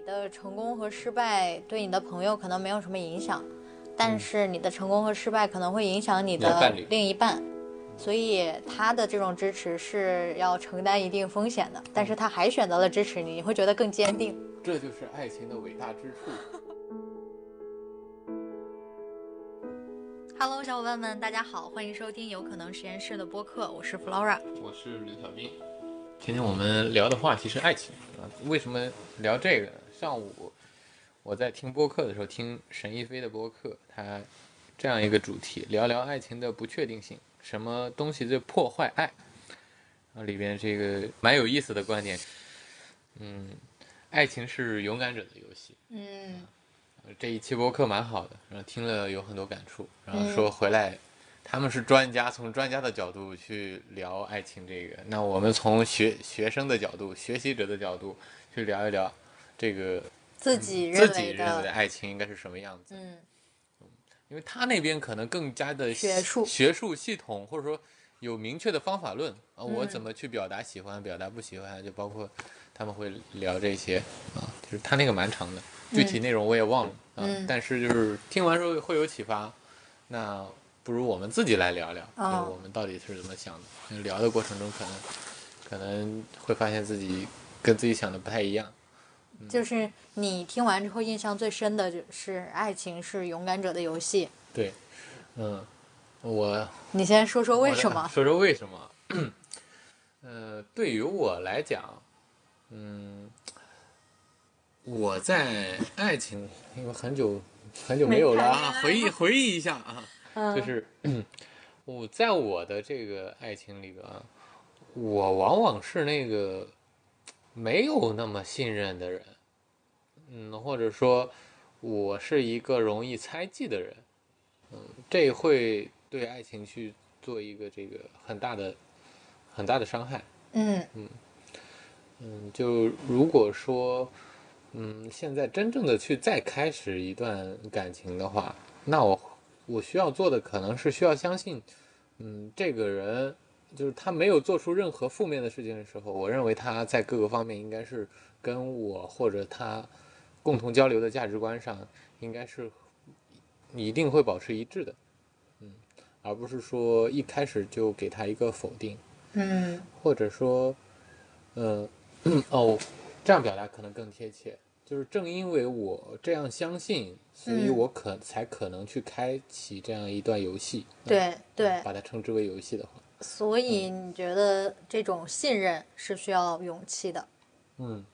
你的成功和失败对你的朋友可能没有什么影响，但是你的成功和失败可能会影响你的另一半，所以他的这种支持是要承担一定风险的，但是他还选择了支持你，你会觉得更坚定。这就是爱情的伟大之处。Hello，小伙伴们，大家好，欢迎收听有可能实验室的播客，我是 Flora。我是刘小斌。今天我们聊的话题是爱情啊。为什么聊这个呢？上午我在听播客的时候，听沈一飞的播客，他这样一个主题，聊聊爱情的不确定性，什么东西最破坏爱？啊，里边这个蛮有意思的观点。嗯，爱情是勇敢者的游戏。嗯这一期播客蛮好的，然后听了有很多感触，然后说回来，他们是专家，从专家的角度去聊爱情这个，那我们从学学生的角度、学习者的角度去聊一聊这个自己自认为己认为的的，爱情应该是什么样子，嗯。因为他那边可能更加的学术。学术系统，或者说有明确的方法论啊，我嗯怎么去表达喜欢、表达不喜欢，就包括他们会聊这些啊，就是他那个蛮长的，具体内容我也忘了啊，嗯。但是就是听完之后会有启发，那不如我们自己来聊聊，哦。就是我们到底是怎么想的，聊的过程中可能可能会发现自己跟自己想的不太一样。就是你听完之后印象最深的就是爱情是勇敢者的游戏。对，嗯，我你先说说为什么？说说为什么？呃，对于我来讲，嗯，我在爱情，因为很久很久没有了啊，回忆回忆一下啊，嗯就是 我在我的这个爱情里边啊，我往往是那个没有那么信任的人，嗯，或者说我是一个容易猜忌的人，嗯，这会对爱情去做一个这个很大的很大的伤害。嗯。嗯，就如果说，嗯，现在真正的去再开始一段感情的话，那我我需要做的可能是需要相信，嗯，这个人就是他没有做出任何负面的事情的时候，我认为他在各个方面应该是跟我或者他共同交流的价值观上，应该是一定会保持一致的，嗯，而不是说一开始就给他一个否定。嗯或者说，呃，哦，这样表达可能更贴切，就是正因为我这样相信，所以嗯我可、才可能去开启这样一段游戏。嗯对对，把它称之为游戏的话，所以你觉得这种信任是需要勇气的？嗯，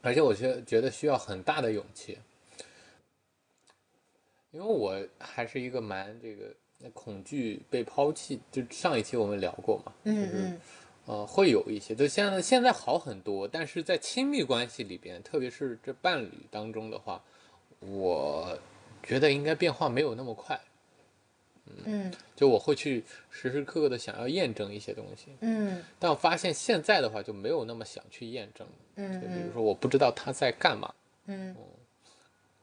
而且我觉觉得需要很大的勇气，因为我还是一个蛮这个恐惧被抛弃，就上一期我们聊过嘛，嗯嗯呃，会有一些，就现在现在好很多，但是在亲密关系里边，特别是这伴侣当中的话，我觉得应该变化没有那么快。嗯。就我会去时时刻刻的想要验证一些东西，嗯。但我发现现在的话就没有那么想去验证。嗯就比如嗯。说我不知道他在干嘛，嗯。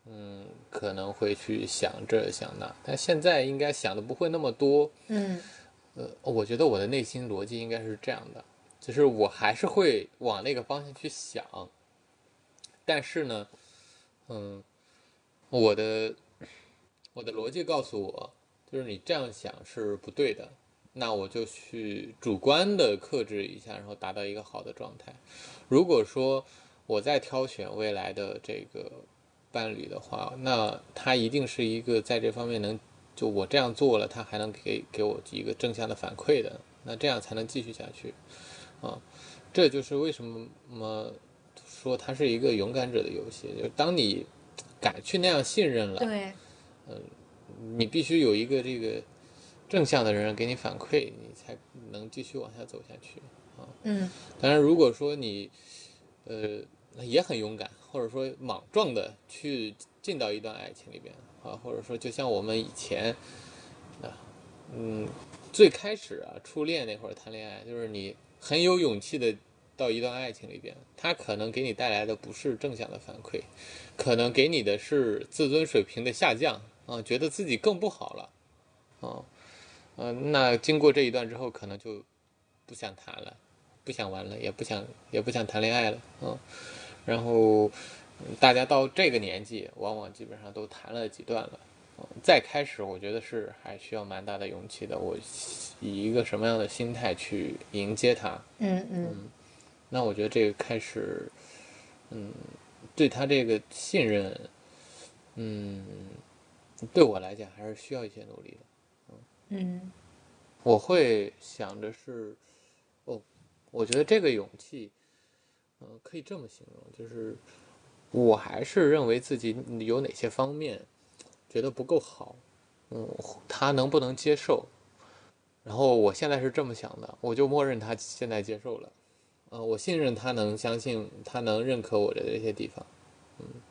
嗯，可能会去想这想那，但现在应该想的不会那么多。嗯。呃，我觉得我的内心逻辑应该是这样的，就是我还是会往那个方向去想，但是呢，嗯，我的我的逻辑告诉我，就是你这样想是不对的，那我就去主观的克制一下，然后达到一个好的状态。如果说我在挑选未来的这个伴侣的话，那他一定是一个在这方面能就我这样做了，他还能给给我一个正向的反馈的，那这样才能继续下去，啊，这就是为什么说它是一个勇敢者的游戏，就是当你敢去那样信任了，对，你必须有一个这个正向的人给你反馈，你才能继续往下走下去。嗯当然，如果说你呃也很勇敢，或者说莽撞的去进到一段爱情里边啊，或者说就像我们以前啊，嗯，最开始啊初恋那会儿谈恋爱，就是你很有勇气的到一段爱情里边，他可能给你带来的不是正向的反馈，可能给你的是自尊水平的下降啊，觉得自己更不好了啊，呃，那经过这一段之后，可能就不想谈了。不想玩了，也不想也不想谈恋爱了，嗯，然后嗯大家到这个年纪，往往基本上都谈了几段了。嗯再开始，我觉得是还需要蛮大的勇气的。我以一个什么样的心态去迎接他？嗯嗯那我觉得这个开始，嗯，对他这个信任，嗯，对我来讲还是需要一些努力的。嗯我会想着是，哦，我觉得这个勇气，嗯、可以这么形容，就是我还是认为自己有哪些方面觉得不够好，嗯，他能不能接受？然后我现在是这么想的，我就默认他现在接受了，呃，我信任他能相信他能认可我的这些地方，嗯，嗯，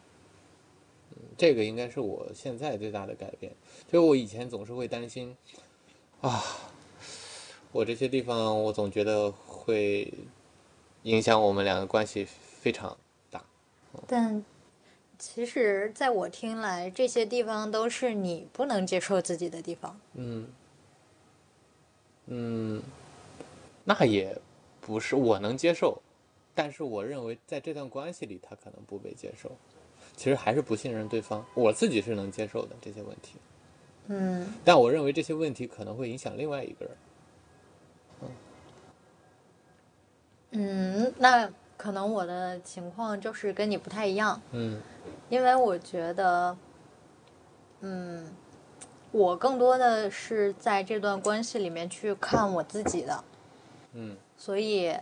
这个应该是我现在最大的改变。就我以前总是会担心，啊，我这些地方我总觉得会影响我们两个关系非常大。但其实在我听来，这些地方都是你不能接受自己的地方。嗯，嗯，那也不是我能接受，但是我认为在这段关系里，他可能不被接受。其实还是不信任对方，我自己是能接受的这些问题，嗯。但我认为这些问题可能会影响另外一个人。嗯，那可能我的情况就是跟你不太一样，嗯。因为我觉得，嗯，我更多的是在这段关系里面去看我自己的，嗯。所以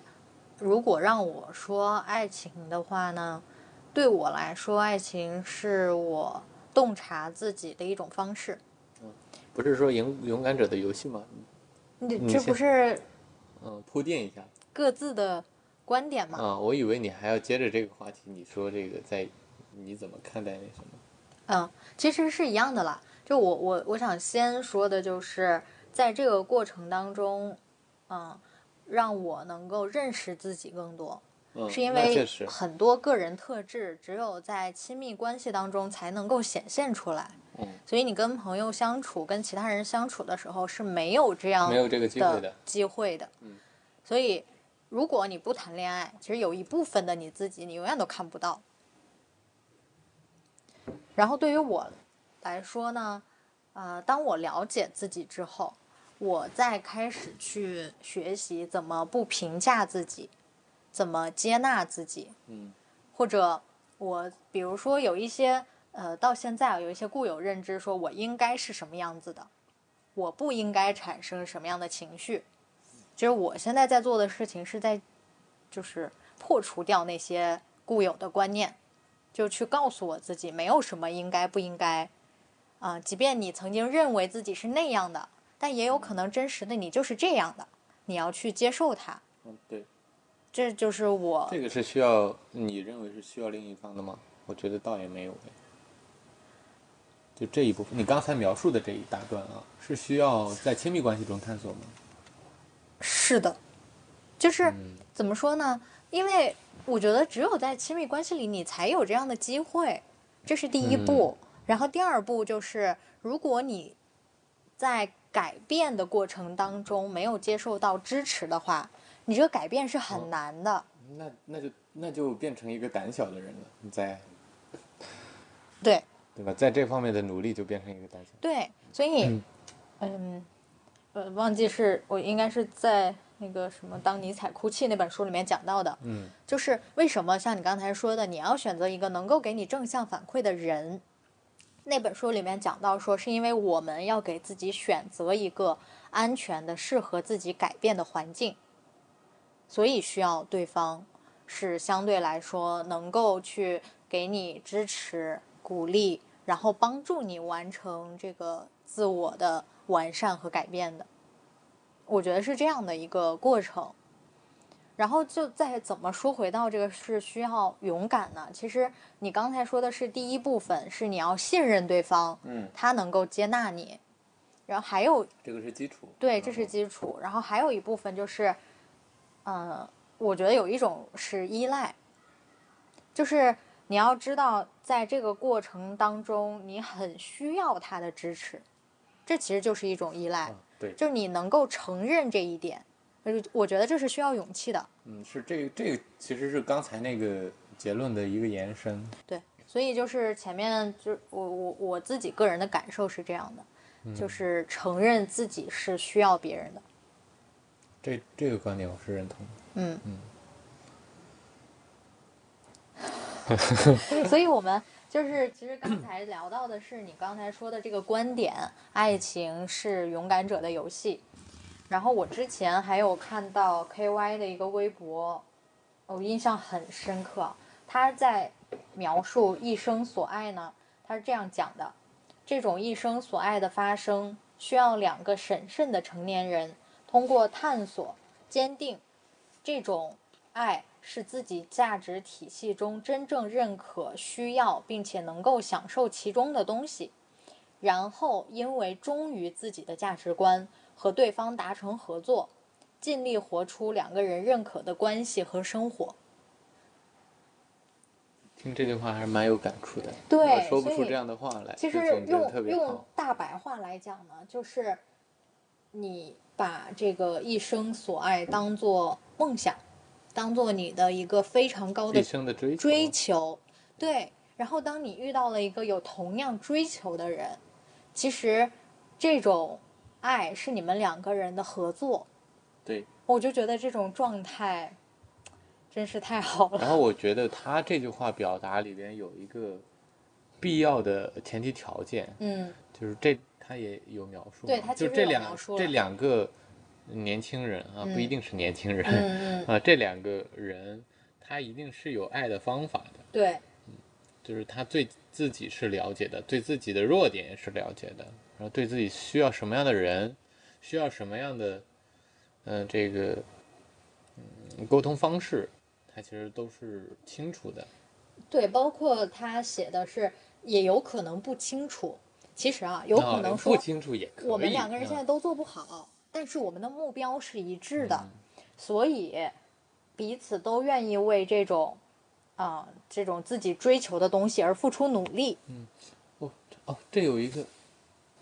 如果让我说爱情的话呢，对我来说，爱情是我洞察自己的一种方式。不是说勇勇敢者的游戏吗？你这不是嗯，铺垫一下各自的观点吗？啊，我以为你还要接着这个话题，你说这个在你怎么看待那什么？嗯，其实是一样的啦。就我我我想先说的就是，在这个过程当中，嗯，让我能够认识自己更多，嗯，是因为很多个人特质只有在亲密关系当中才能够显现出来。嗯，所以你跟朋友相处、跟其他人相处的时候是没有这样没有这个机会的的机会的。嗯，所以如果你不谈恋爱，其实有一部分的你自己，你永远都看不到。然后对于我来说呢，呃，当我了解自己之后，我再开始去学习怎么不评价自己，怎么接纳自己，嗯或者我比如说有一些呃，到现在啊有一些固有认知，说我应该是什么样子的，我不应该产生什么样的情绪。其实我现在在做的事情是在，就是破除掉那些固有的观念，就去告诉我自己没有什么应该不应该，啊、即便你曾经认为自己是那样的，但也有可能真实的你就是这样的，你要去接受它。嗯，对，这就是我这个是需要你认为是需要另一方的吗？我觉得倒也没有哎。就这一部分，你刚才描述的这一大段啊，是需要在亲密关系中探索吗？是的，就是、嗯怎么说呢？因为我觉得只有在亲密关系里，你才有这样的机会，这是第一步。然后第二步就是，如果你在改变的过程当中没有接受到支持的话，你这个改变是很难的。那那就那就变成一个胆小的人了，你在对对吧？在这方面的努力就变成一个胆小。对，所以嗯嗯呃，忘记是我应该是在那个什么《当尼采哭泣》那本书里面讲到的。嗯就是为什么像你刚才说的，你要选择一个能够给你正向反馈的人。那本书里面讲到说，是因为我们要给自己选择一个安全的、适合自己改变的环境，所以需要对方是相对来说能够去给你支持、鼓励，然后帮助你完成这个自我的完善和改变的。我觉得是这样的一个过程。然后就再怎么说回到这个是需要勇敢呢？其实你刚才说的是第一部分，是你要信任对方，嗯，他能够接纳你。然后还有这个是基础。对，这是基础。然后还有一部分就是，嗯、我觉得有一种是依赖，就是你要知道，在这个过程当中，你很需要他的支持，这其实就是一种依赖，啊，对，就是你能够承认这一点。呃我觉得这是需要勇气的。嗯，是这个这个其实是刚才那个结论的一个延伸。对，所以就是前面就我我我自己个人的感受是这样的，嗯就是承认自己是需要别人的。这这个观点我是认同的。嗯 所以我们就是其实刚才聊到的是你刚才说的这个观点，爱情是勇敢者的游戏。然后我之前还有看到 KY 的一个微博，我印象很深刻。他在描述一生所爱呢，他是这样讲的：这种一生所爱的发生，需要两个审慎的成年人通过探索、坚定这种爱是自己价值体系中真正认可、需要并且能够享受其中的东西，然后因为忠于自己的价值观和对方达成合作，尽力活出两个人认可的关系和生活。听这句话还是蛮有感触的。对我说不出这样的话来，其实用用。大白话来讲呢，就是你把这个一生所爱当做梦想，当做你的一个非常高的一生的追求，追求，对。然后当你遇到了一个有同样追求的人，其实这种爱是你们两个人的合作，对。我就觉得这种状态真是太好了。然后我觉得他这句话表达里边有一个必要的前提条件，嗯，就是这他也有描述，对他就这两这两个年轻人啊，嗯不一定是年轻人、啊，这两个人他一定是有爱的方法的，对，就是他对自己是了解的，对自己的弱点也是了解的，然后对自己需要什么样的人，需要什么样的，嗯、这个嗯沟通方式，他其实都是清楚的。对，包括他写的是，也有可能不清楚。其实啊，有可啊能说不清楚也可以。我们两个人现在嗯都做不好，但是我们的目标是一致的，嗯所以彼此都愿意为这种啊、这种自己追求的东西而付出努力。嗯哦，这有一个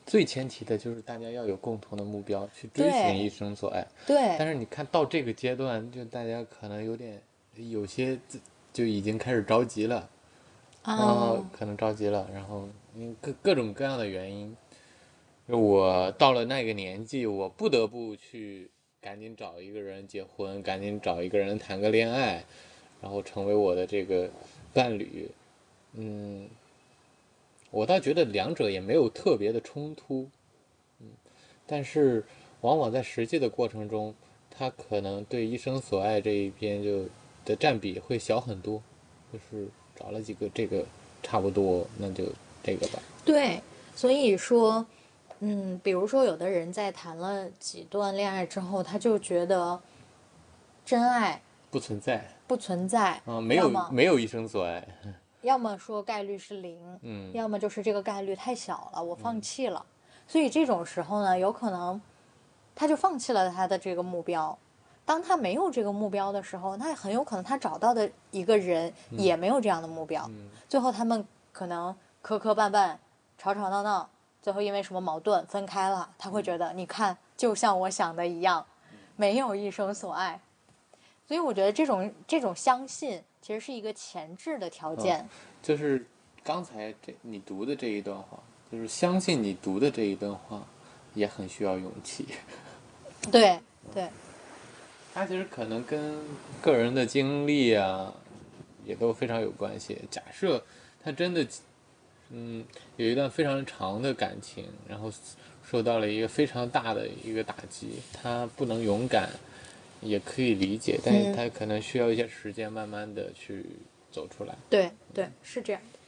最前提的就是大家要有共同的目标，去追寻一生所爱。对，但是你看到这个阶段，就大家可能有点有些自就已经开始着急了，啊、呃，可能着急了，然后因各各种各样的原因，我到了那个年纪，我不得不去赶紧找一个人结婚，赶紧找一个人谈个恋爱，然后成为我的这个伴侣。嗯，我倒觉得两者也没有特别的冲突，嗯，但是往往在实际的过程中，他可能对一生所爱这一边就的占比会小很多，就是找了几个这个差不多，那就这个吧。对，所以说，嗯，比如说有的人在谈了几段恋爱之后，他就觉得真爱不存在不存在，啊，没有没有一生所爱，要么说概率是零，嗯，要么就是这个概率太小了，我放弃了。所以这种时候呢，有可能他就放弃了他的这个目标。当他没有这个目标的时候，那很有可能他找到的一个人也没有这样的目标，嗯最后他们可能磕磕绊绊、吵吵闹闹，最后因为什么矛盾分开了。他会觉得，你看，就像我想的一样，没有一生所爱。所以我觉得这种这种相信其实是一个前置的条件。就是刚才这你读的这一段话，就是相信你读的这一段话，也很需要勇气。对 对，它其实可能跟个人的经历啊，也都非常有关系。假设他真的，嗯，有一段非常长的感情，然后受到了一个非常大的一个打击，他不能勇敢，也可以理解，但是嗯他可能需要一些时间，慢慢的去走出来。对对，是这样的。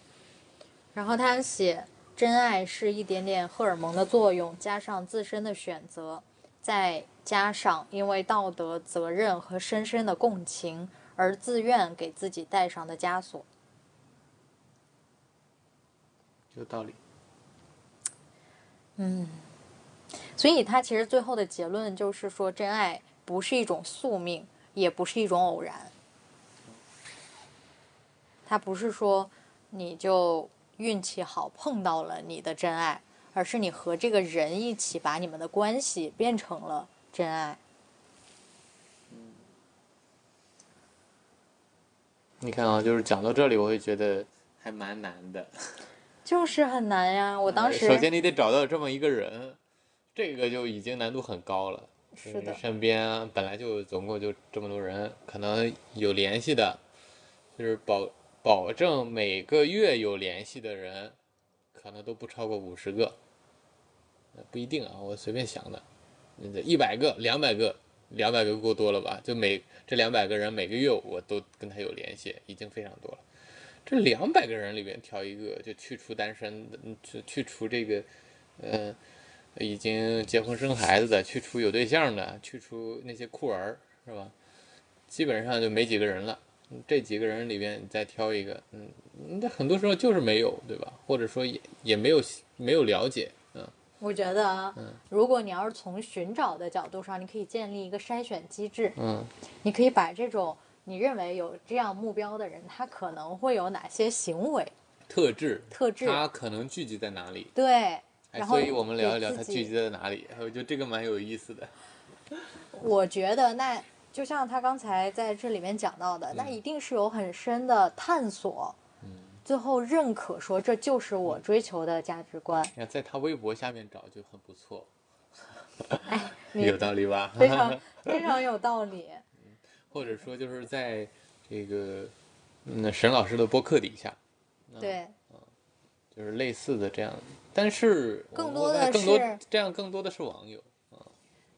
然后他写，真爱是一点点荷尔蒙的作用，加上自身的选择，再加上因为道德责任和深深的共情而自愿给自己带上的枷锁。有道理。嗯，所以他其实最后的结论就是说，真爱不是一种宿命，也不是一种偶然。他不是说你就运气好碰到了你的真爱，而是你和这个人一起把你们的关系变成了真爱。你看啊，就是讲到这里，我会觉得还蛮难的。就是很难呀。我当时首先你得找到这么一个人，这个就已经难度很高了。是的你身边本来就总共就这么多人，可能有联系的，就是保保证每个月有联系的人，可能都不超过五十个。不一定啊，我随便想的。那一百个、两百个、两百个够多了吧？就每这两百个人每个月我都跟他有联系，已经非常多了。这两百个人里边挑一个，就去除单身的，去去除这个，呃，已经结婚生孩子的，去除有对象的，去除那些酷儿，是吧？基本上就没几个人了。嗯这几个人里边，你再挑一个，嗯，那很多时候就是没有，对吧？或者说也也没有没有了解，嗯，我觉得啊，如果你要是从寻找的角度上，你可以建立一个筛选机制，嗯，你可以把这种你认为有这样目标的人，他可能会有哪些行为特质，特质？他可能聚集在哪里？对，哎，然后所以我们聊一聊给自己它聚集在哪里。我觉得这个蛮有意思的。我觉得那就像他刚才在这里面讲到的，那一定是有很深的探索，嗯，最后认可说这就是我追求的价值观。你看在他微博下面找就很不错，你有道理吧？非常 非常有道理。或者说就是在这个嗯沈老师的播客底下，对，就是类似的这样，但是更多的我更多是这样更多的是网友，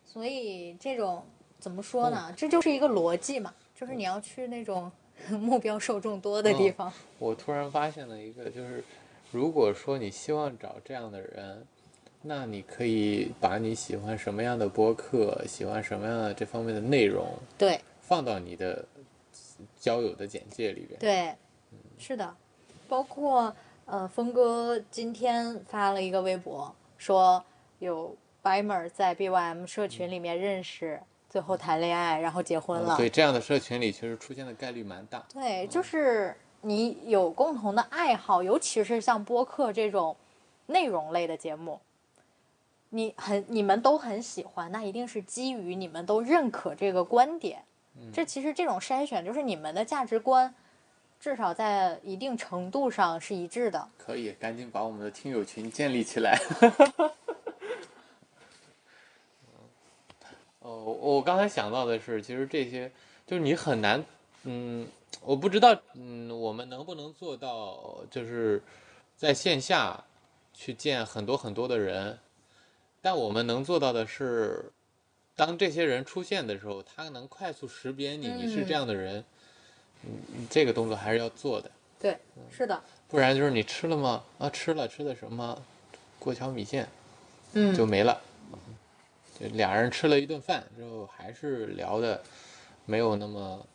所以这种怎么说呢？这就是一个逻辑嘛，就是你要去那种 目标受众多的地方。我突然发现了一个，就是如果说你希望找这样的人，那你可以把你喜欢什么样的播客，喜欢什么样的这方面的内容，对放到你的交友的简介里边。对，是的，包括呃，峰哥今天发了一个微博，说有 Bimer 在 BYM 社群里面认识，最后谈恋爱，然后结婚了。对这样的社群里，其实出现的概率蛮大。对，就是你有共同的爱好，尤其是像播客这种内容类的节目，你很你们都很喜欢，那一定是基于你们都认可这个观点。这其实这种筛选就是你们的价值观，至少在一定程度上是一致的。可以，赶紧把我们的听友群建立起来。哦，我刚才想到的是，其实这些就是你很难，嗯，我不知道，嗯，我们能不能做到，就是在线下去见很多很多的人，但我们能做到的是，当这些人出现的时候，他能快速识别你，你是这样的人，嗯，这个动作还是要做的。对，是的，不然就是你吃了吗？啊，吃了，吃的什么？过桥米线嗯，就没了。就俩人吃了一顿饭之后，还是聊的没有那么，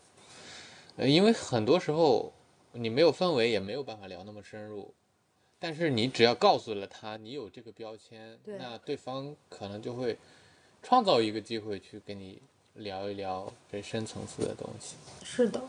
呃，因为很多时候你没有氛围，也没有办法聊那么深入。但是你只要告诉了他你有这个标签，对那对方可能就会创造一个机会去跟你聊一聊这深层次的东西。是的。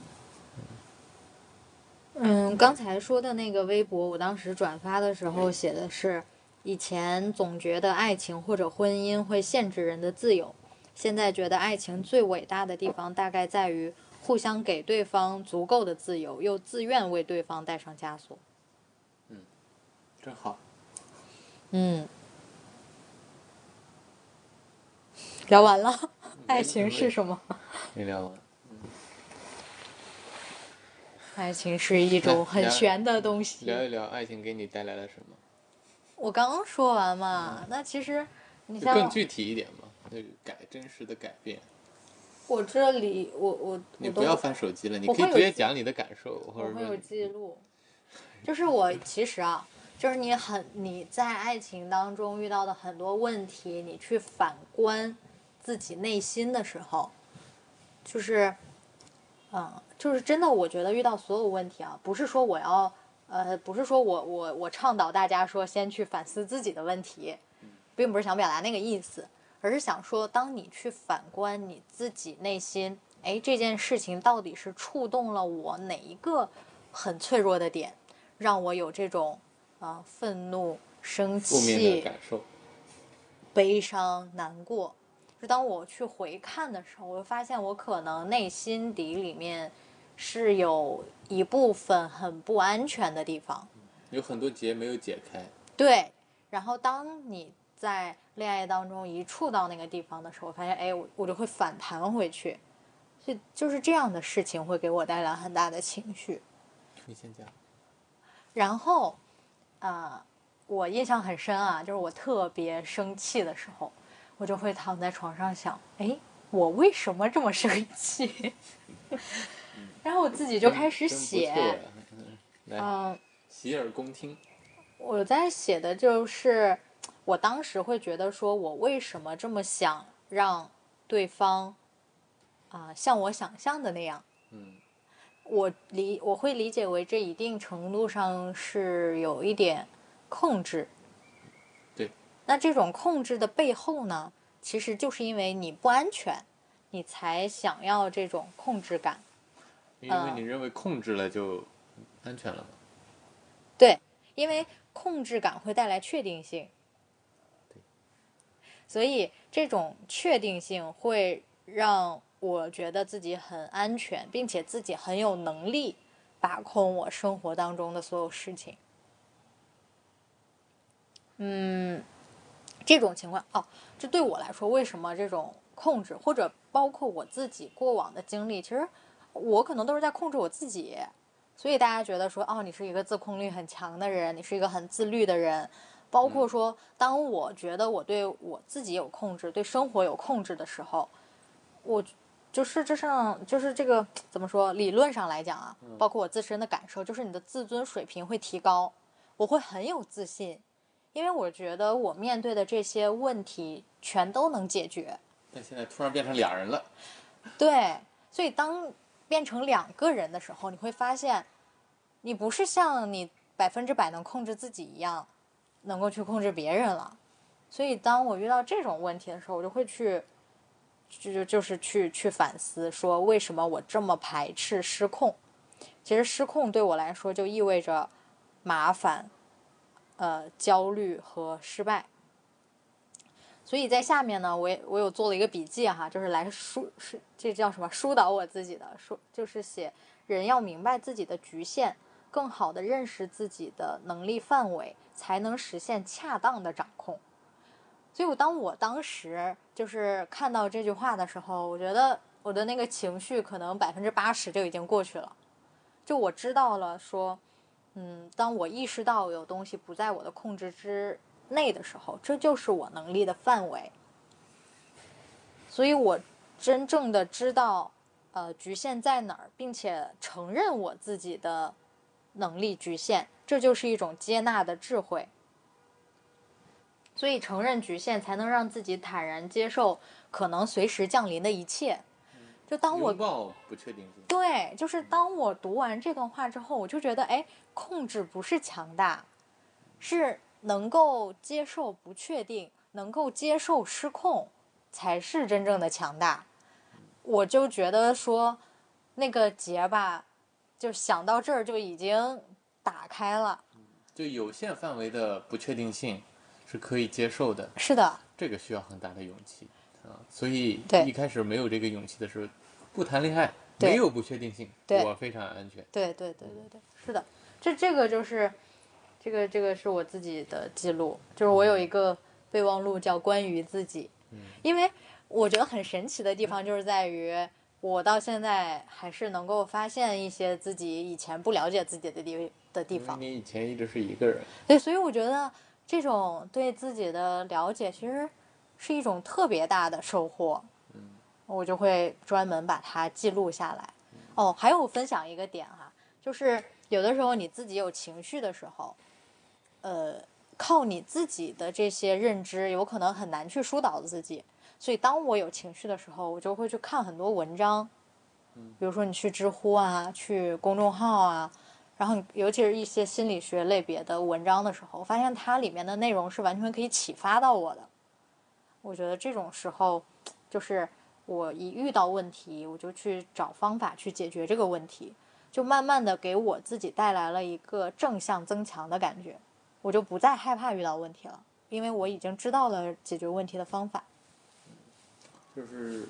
嗯，刚才说的那个微博，我当时转发的时候写的是，以前总觉得爱情或者婚姻会限制人的自由，现在觉得爱情最伟大的地方大概在于互相给对方足够的自由，又自愿为对方带上枷锁。真好，嗯，聊完了，爱情是什么？没聊完。爱情是一种 很聊玄的东西。聊一聊爱情给你带来了什么？我刚刚说完嘛，那其实你像更具体一点嘛，那个改真实的改变。我这里，我我你不要翻手机了，你可以直接讲你的感受，或我会有者说记录。就是我其实啊，就是你很你在爱情当中遇到的很多问题，你去反观自己内心的时候，就是，嗯，就是真的，我觉得遇到所有问题啊，不是说我要，呃，不是说我我我倡导大家说先去反思自己的问题，并不是想表达那个意思，而是想说，当你去反观你自己内心，哎，这件事情到底是触动了我哪一个很脆弱的点，让我有这种啊、愤怒、生气、感受。悲伤、难过。就当我去回看的时候，我会发现我可能内心底里面是有一部分很不安全的地方。有很多结没有解开。对，然后当你在恋爱当中一触到那个地方的时候，发现哎，我我就会反弹回去，所以就是这样的事情会给我带来很大的情绪。你先讲。然后，啊、我印象很深啊，就是我特别生气的时候，我就会躺在床上想，哎，我为什么这么生气？然后我自己就开始写，嗯洗耳恭听。我在写的就是，我当时会觉得说，我为什么这么想让对方啊、像我想象的那样？嗯我理我会理解为这一定程度上是有一点控制。对。那这种控制的背后呢，其实就是因为你不安全，你才想要这种控制感。因为你认为控制了就安全了嘛。对，因为控制感会带来确定性，所以这种确定性会让我觉得自己很安全，并且自己很有能力把控我生活当中的所有事情。嗯，这种情况哦，这对我来说，为什么这种控制，或者包括我自己过往的经历，其实我可能都是在控制我自己。所以大家觉得说，哦，你是一个自控力很强的人，你是一个很自律的人。包括说，当我觉得我对我自己有控制，对生活有控制的时候，我就是这上就是这个怎么说？理论上来讲啊，包括我自身的感受，就是你的自尊水平会提高，我会很有自信，因为我觉得我面对的这些问题全都能解决。但现在突然变成俩人了。对，所以当变成两个人的时候，你会发现，你不是像你百分之百能控制自己一样，能够去控制别人了。所以当我遇到这种问题的时候，我就会去，就就就是去去反思，说为什么我这么排斥失控？其实失控对我来说就意味着麻烦、呃焦虑和失败。所以在下面呢，我也我有做了一个笔记哈，就是来疏是这叫什么疏导我自己的，说就是写人要明白自己的局限，更好的认识自己的能力范围，才能实现恰当的掌控。所以我当我当时就是看到这句话的时候，我觉得我的那个情绪可能百分之八十就已经过去了，就我知道了说，嗯，当我意识到有东西不在我的控制之内的时候，这就是我能力的范围。所以我真正的知道，呃，局限在哪儿，并且承认我自己的能力局限，这就是一种接纳的智慧。所以承认局限，才能让自己坦然接受可能随时降临的一切。就当我不确定性。对，就是当我读完这段话之后，我就觉得，哎，控制不是强大，是能够接受不确定，能够接受失控，才是真正的强大。我就觉得说，那个结吧，就想到这儿就已经打开了。就有限范围的不确定性是可以接受的，是的，这个需要很大的勇气啊。所以一开始没有这个勇气的时候，不谈恋爱，没有不确定性，对我非常安全。对对对对对，是的，这这个就是，这个这个是我自己的记录，就是我有一个备忘录叫关于自己，嗯因为我觉得很神奇的地方就是在于，我到现在还是能够发现一些自己以前不了解自己的地的地方，你以前一直是一个人，对，所以我觉得这种对自己的了解其实是一种特别大的收获。嗯我就会专门把它记录下来。哦，还有分享一个点哈，就是有的时候你自己有情绪的时候，呃，靠你自己的这些认知，有可能很难去疏导自己。所以当我有情绪的时候，我就会去看很多文章，比如说你去知乎啊，去公众号啊，然后尤其是一些心理学类别的文章的时候，我发现它里面的内容是完全可以启发到我的。我觉得这种时候，就是我一遇到问题，我就去找方法去解决这个问题，就慢慢的给我自己带来了一个正向增强的感觉，我就不再害怕遇到问题了，因为我已经知道了解决问题的方法。就是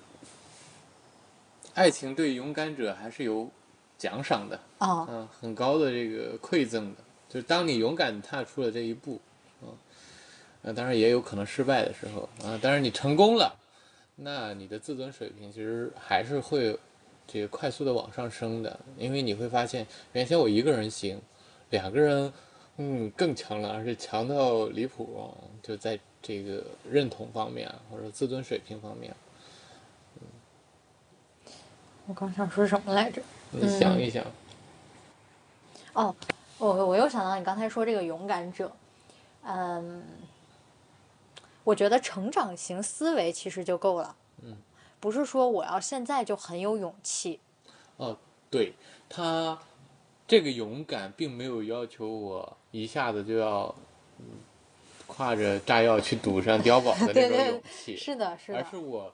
爱情对勇敢者还是有奖赏的，啊，嗯，很高的这个馈赠的，就是当你勇敢踏出了这一步，啊，那当然也有可能失败的时候啊，但是你成功了，那你的自尊水平其实还是会这个快速的往上升的，因为你会发现，原先我一个人行，两个人，嗯，更强了，而且强到离谱啊，就在这个认同方面啊或者自尊水平方面，嗯我刚想说什么来着？你想一想，哦，我我又想到你刚才说这个勇敢者，嗯，我觉得成长型思维其实就够了，嗯，不是说我要现在就很有勇气，哦，对他这个勇敢，并没有要求我一下子就要，嗯，挎着炸药去赌上碉堡的那种 对对勇气，是的，是的。而是，我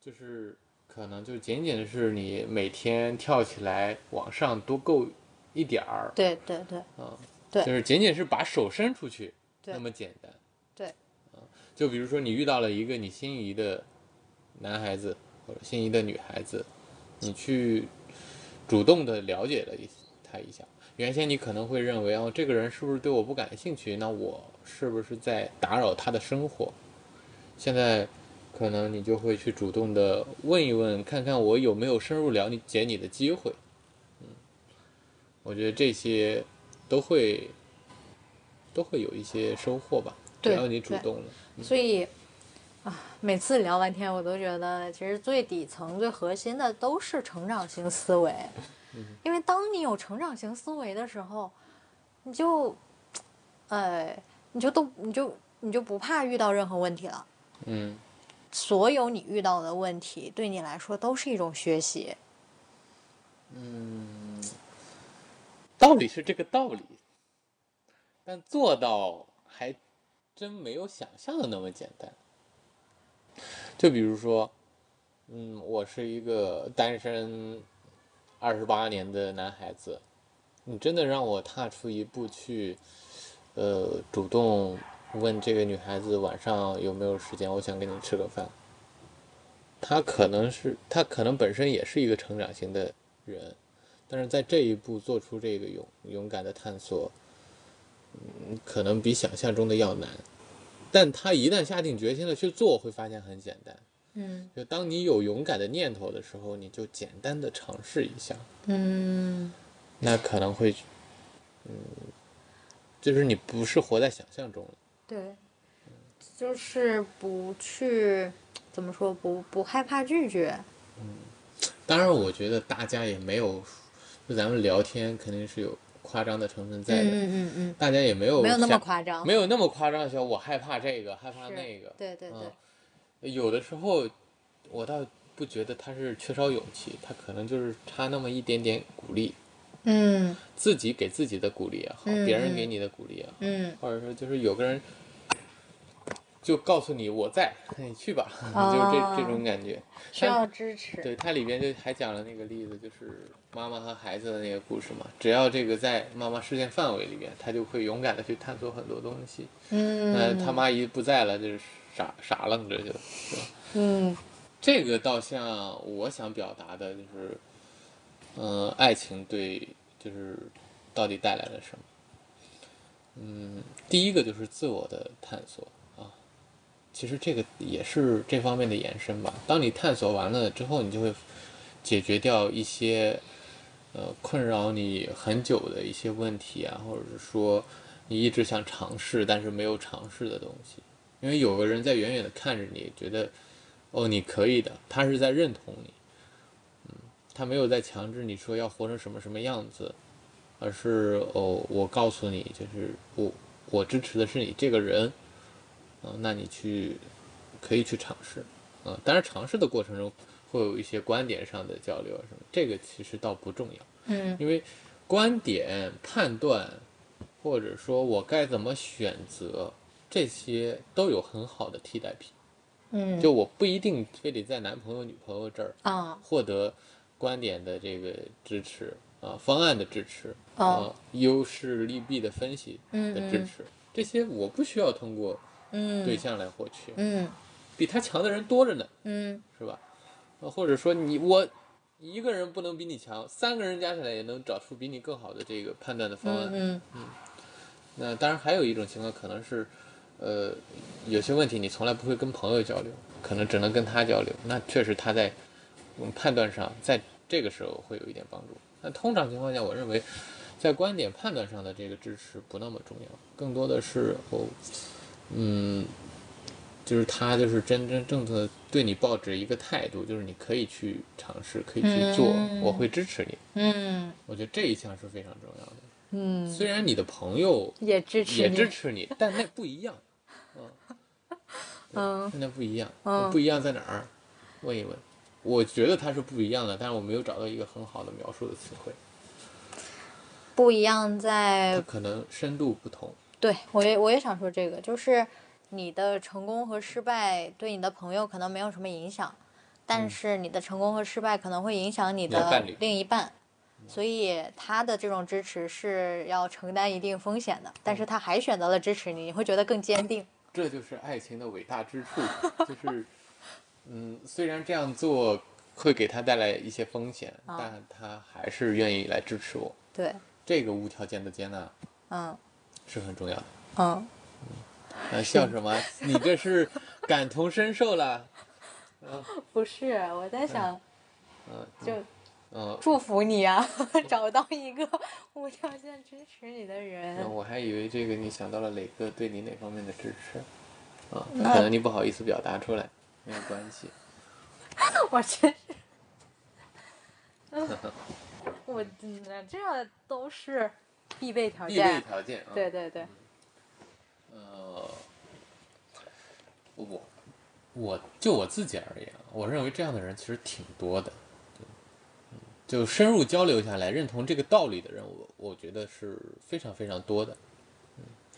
就是可能就仅仅是你每天跳起来往上多够一点儿，对对对嗯，对。就是仅仅是把手伸出去那么简单，对，嗯，就比如说你遇到了一个你心仪的男孩子或者心仪的女孩子，你去主动的了解了一他一下，原先你可能会认为哦，这个人是不是对我不感兴趣？那我是不是在打扰他的生活？现在可能你就会去主动的问一问，看看我有没有深入了解你的机会。嗯，我觉得这些都会都会有一些收获吧，只要你主动了。所以啊，每次聊完天，我都觉得其实最底层、最核心的都是成长型思维。因为当你有成长型思维的时候，你就，呃，你就都你就你就不怕遇到任何问题了。嗯所有你遇到的问题，对你来说都是一种学习。嗯，道理是这个道理，但做到还真没有想象的那么简单。就比如说，嗯，我是一个单身二十八年的男孩子，你真的让我踏出一步去，呃，主动问这个女孩子晚上有没有时间，我想跟你吃个饭。她可能是，她可能本身也是一个成长型的人，但是在这一步做出这个勇勇敢的探索，嗯，可能比想象中的要难。但他一旦下定决心的去做，会发现很简单。嗯就当你有勇敢的念头的时候，你就简单的尝试一下，嗯那可能会，嗯，就是你不是活在想象中了。对，就是不去怎么说，不不害怕拒绝。当然，我觉得大家也没有，就咱们聊天肯定是有夸张的成分在的，嗯嗯嗯大家也没有嗯，没有那么夸张。没有那么夸张的说，我害怕这个，害怕那个。对对对嗯，有的时候我倒不觉得他是缺少勇气，他可能就是差那么一点点鼓励，嗯自己给自己的鼓励也好，嗯别人给你的鼓励也好，嗯或者说就是有个人就告诉你我在，你去吧，哦就是这这种感觉。需要支持。对，它里边就还讲了那个例子，就是妈妈和孩子的那个故事嘛。只要这个在妈妈视线范围里边，他就会勇敢的去探索很多东西。嗯那嗯，他妈一不在了，就是傻傻愣着就，是吧？嗯这个倒像我想表达的就是，嗯、爱情对就是到底带来了什么？嗯，第一个就是自我的探索啊，其实这个也是这方面的延伸吧。当你探索完了之后，你就会解决掉一些呃困扰你很久的一些问题啊，或者是说你一直想尝试但是没有尝试的东西。因为有个人在远远的看着你，觉得哦你可以的，他是在认同你，嗯，他没有在强制你说要活成什么什么样子，而是哦我告诉你，就是我我支持的是你这个人，啊、那你去可以去尝试，啊、当然尝试的过程中会有一些观点上的交流啊什么，这个其实倒不重要。嗯。因为观点、判断，或者说我该怎么选择，这些都有很好的替代品。嗯，就我不一定非得在男朋友、女朋友这儿啊。获得观点的这个支持啊，方案的支持啊哦，优势利弊的分析嗯嗯。的支持，这些我不需要通过嗯。对象来获取，嗯。比他强的人多着呢，嗯。是吧？啊或者说你我一个人不能比你强，三个人加起来也能找出比你更好的这个判断的方案。嗯。那当然还有一种情况可能是，呃，有些问题你从来不会跟朋友交流，可能只能跟他交流。那确实他在嗯判断上，在这个时候会有一点帮助。那通常情况下，我认为在观点判断上的这个支持不那么重要，更多的是哦，嗯，就是他就是真真正正的对你抱着一个态度，就是你可以去尝试，可以去做，嗯我会支持你。嗯我觉得这一项是非常重要的。嗯，虽然你的朋友也支持也，支持你，但那不一样，嗯嗯那不一样，嗯不一样在哪儿？问一问。我觉得它是不一样的，但是我没有找到一个很好的描述的词汇。不一样在可能深度不同。对我也我也想说这个，就是你的成功和失败对你的朋友可能没有什么影响，但是你的成功和失败可能会影响你的另一半，所以他的这种支持是要承担一定风险的，但是他还选择了支持你，你会觉得更坚定。这就是爱情的伟大之处，就是，嗯，虽然这样做会给他带来一些风险，啊但他还是愿意来支持我。对，这个无条件的接纳嗯是很重要的。嗯，呃，笑什么？你这是感同身受了？不是，我在想，嗯就嗯，祝福你啊，找到一个无条件支持你的人。嗯我还以为这个你想到了磊哥对你哪方面的支持，啊，那可能你不好意思表达出来，没有关系。我真是，嗯我嗯这都是必备条件必备。条件啊。对对对，呃，我我就我自己而言，我认为这样的人其实挺多的。嗯就深入交流下来，认同这个道理的人，我我觉得是非常非常多的。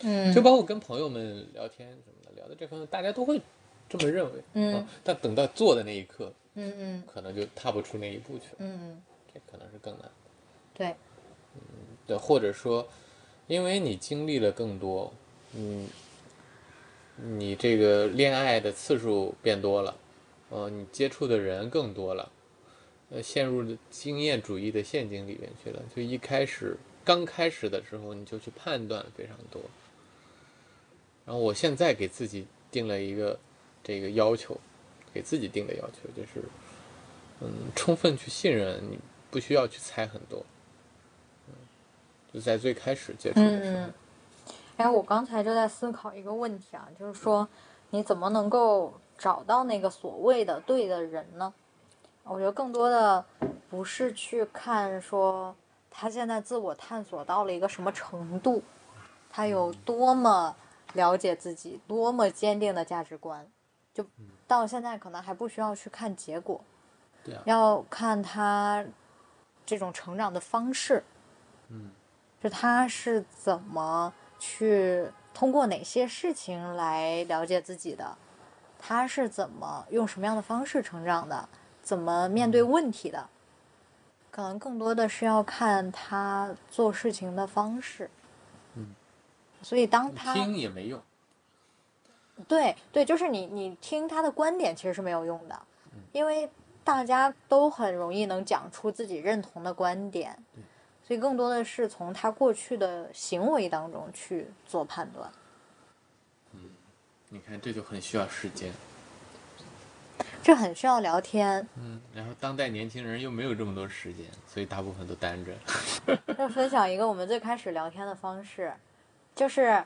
嗯，就包括跟朋友们聊天什么的，聊的这方面，大家都会这么认为。嗯啊，但等到做的那一刻，嗯嗯可能就踏不出那一步去了，嗯，这可能是更难。对，对，或者说，因为你经历了更多，嗯，你这个恋爱的次数变多了，呃，你接触的人更多了，呃，陷入了经验主义的陷阱里面去了。就一开始刚开始的时候，你就去判断非常多。然后我现在给自己定了一个这个要求，给自己定的要求就是，嗯，充分去信任你，不需要去猜很多。就在最开始接触的时候，哎，我刚才就在思考一个问题啊，就是说你怎么能够找到那个所谓的对的人呢？我觉得更多的不是去看说他现在自我探索到了一个什么程度，他有多么了解自己，多么坚定的价值观，就到现在可能还不需要去看结果，对啊，要看他这种成长的方式。嗯，就他是怎么去通过哪些事情来了解自己的，他是怎么用什么样的方式成长的，怎么面对问题的，可能更多的是要看他做事情的方式。嗯，所以当他听也没用。对对，就是你你听他的观点其实是没有用的，因为大家都很容易能讲出自己认同的观点，所以更多的是从他过去的行为当中去做判断。嗯你看，这就很需要时间。这很需要聊天。嗯，然后当代年轻人又没有这么多时间，所以大部分都单着。那分享一个我们最开始聊天的方式，就是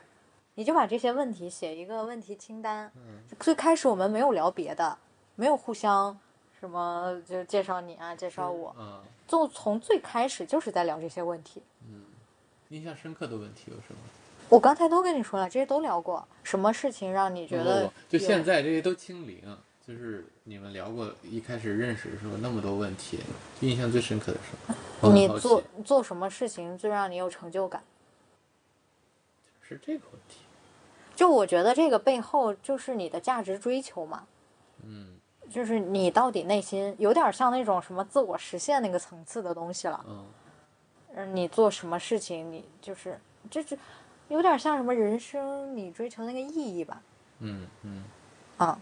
你就把这些问题写一个问题清单。最开始我们没有聊别的，没有互相什么就介绍你啊，介绍我，嗯，就从最开始就是在聊这些问题。印象深刻的问题有什么？我刚才都跟你说了，这些都聊过。什么事情让你觉得就现在这些都清零，就是你们聊过一开始认识的时候那么多问题，印象最深刻的是你做做什么事情最让你有成就感？是这个问题。就我觉得这个背后就是你的价值追求嘛，嗯就是你到底内心有点像那种什么自我实现那个层次的东西了。嗯嗯，你做什么事情，你就是这这有点像什么人生你追求那个意义吧？嗯嗯啊，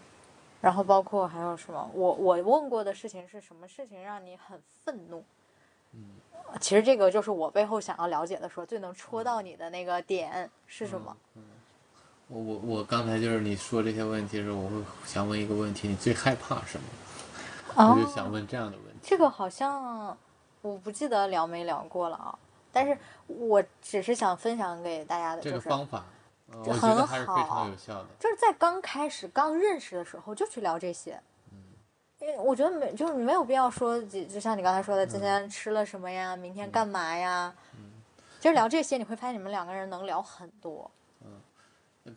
然后包括还有什么？我我问过的事情是什么事情让你很愤怒？嗯，其实这个就是我背后想要了解的，说最能戳到你的那个点是什么？嗯我我我刚才就是你说这些问题的时候，我会想问一个问题：你最害怕什么？我就想问这样的问题。这个好像我不记得聊没聊过了啊，但是我只是想分享给大家的，这就是个方法，很还是非好常有效的。就是在刚开始、刚认识的时候就去聊这些。因为我觉得没，就是没有必要说，就就像你刚才说的，今天吃了什么呀，明天干嘛呀？就是聊这些，你会发现你们两个人能聊很多。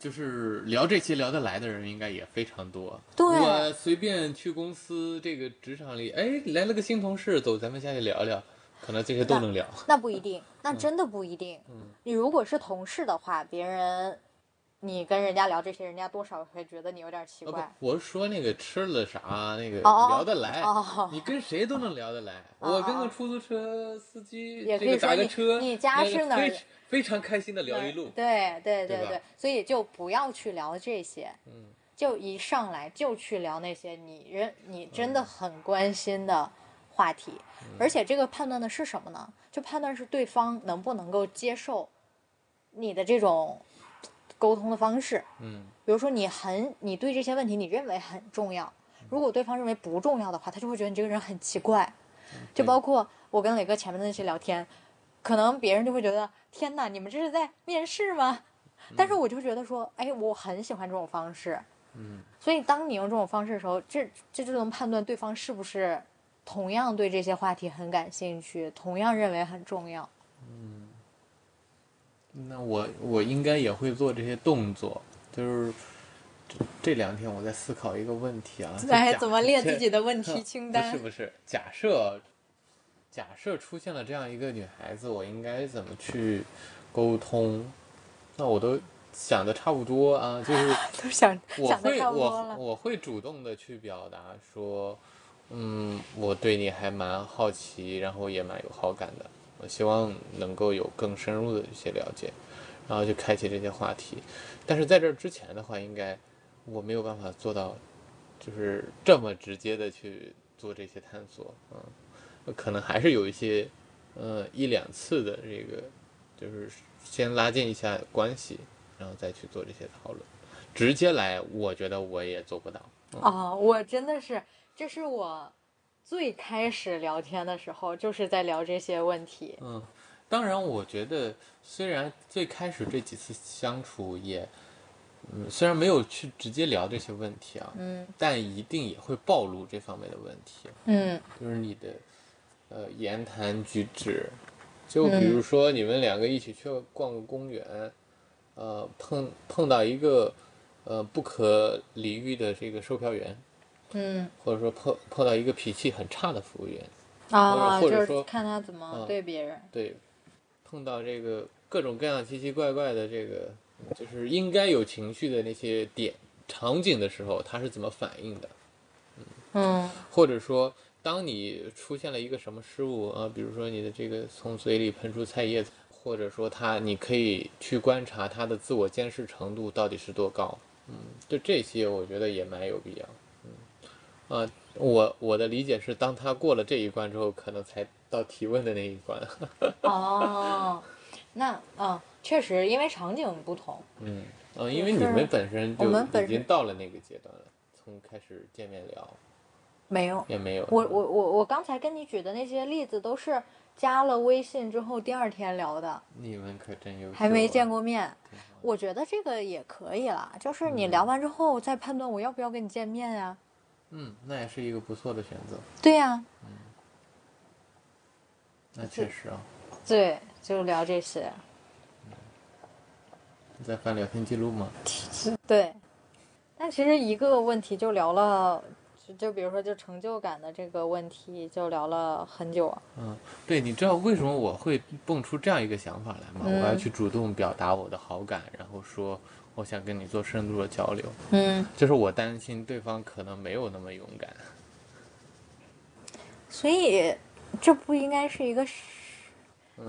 就是聊这些聊得来的人应该也非常多。对我随便去公司这个职场里，哎，来了个新同事，走，咱们下去聊聊，可能这些都能聊。那不一定，那真的不一定。嗯你如果是同事的话，别人你跟人家聊这些，人家多少会觉得你有点奇哦怪。不，我是说那个吃了啥，那个聊得来，哦你跟谁都能聊得来。哦我跟个出租车司机也可以说你打个车，你家是哪儿非非常开心的聊一路。对对对对，所以就不要去聊这些，嗯就一上来就去聊那些你人你真嗯的很关心的话题，而且这个判断的是什么呢？就判断是对方能不能够接受你的这种沟通的方式。嗯比如说你很你对这些问题你认为很重要，如果对方认为不重要的话，他就会觉得你这个人很奇怪。就包括我跟磊哥前面的那些聊天，可能别人就会觉得天哪，你们这是在面试吗？但是我就觉得说，哎，我很喜欢这种方式。嗯所以当你用这种方式的时候，这这就能判断对方是不是同样对这些话题很感兴趣，同样认为很重要。那我我应该也会做这些动作，就是这这两天我在思考一个问题啊，就哎，假怎么列自己的问 题清单？不是不是，假设假设出现了这样一个女孩子，我应该怎么去沟通？那我都想的差不多啊，就是 都想我会我。我会主动的去表达说，嗯，我对你还蛮好奇，然后也蛮有好感的，我希望能够有更深入的一些了解，然后就开启这些话题。但是在这之前的话，应该我没有办法做到，就是这么直接的去做这些探索，嗯，可能还是有一些，呃，一两次的这个，就是先拉近一下关系，然后再去做这些讨论。直接来，我觉得我也做不到。啊、我真的是，这是我最开始聊天的时候，就是在聊这些问题。嗯，当然，我觉得虽然最开始这几次相处也，嗯，虽然没有去直接聊这些问题啊，嗯但一定也会暴露这方面的问题，嗯就是你的呃言谈举止，就比如说你们两个一起去逛个公园，呃，碰碰到一个呃不可理喻的这个售票员，嗯或者说碰碰到一个脾气很差的服务员，啊，就是或者说看他怎么嗯对别人。对，碰到这个各种各样奇奇怪怪的这个，就是应该有情绪的那些点场景的时候，他是怎么反应的？嗯或者说，当你出现了一个什么失误啊，比如说你的这个从嘴里喷出菜叶子，或者说他，你可以去观察他的自我监视程度到底是多高。嗯，就这些，我觉得也蛮有必要。嗯，啊，我我的理解是，当他过了这一关之后，可能才到提问的那一关。哦，那嗯，确实，因为场景不同。嗯，呃，因为你们本身我就已经到了那个阶段了，从开始见面聊没有，也没有。我我我我刚才跟你举的那些例子都是加了微信之后第二天聊的，你们可真优秀、啊，还没见过面。我觉得这个也可以啦，就是你嗯聊完之后再判断我要不要跟你见面呀、嗯，那也是一个不错的选择。对呀、那确实啊，对，就聊这些。你在翻聊天记录吗？对，但其实一个问题就聊了，就就比如说就成就感的这个问题，就聊了很久啊。嗯，对，你知道为什么我会蹦出这样一个想法来吗？嗯我要去主动表达我的好感，然后说我想跟你做深度的交流，嗯，就是我担心对方可能没有那么勇敢。所以这不应该是一个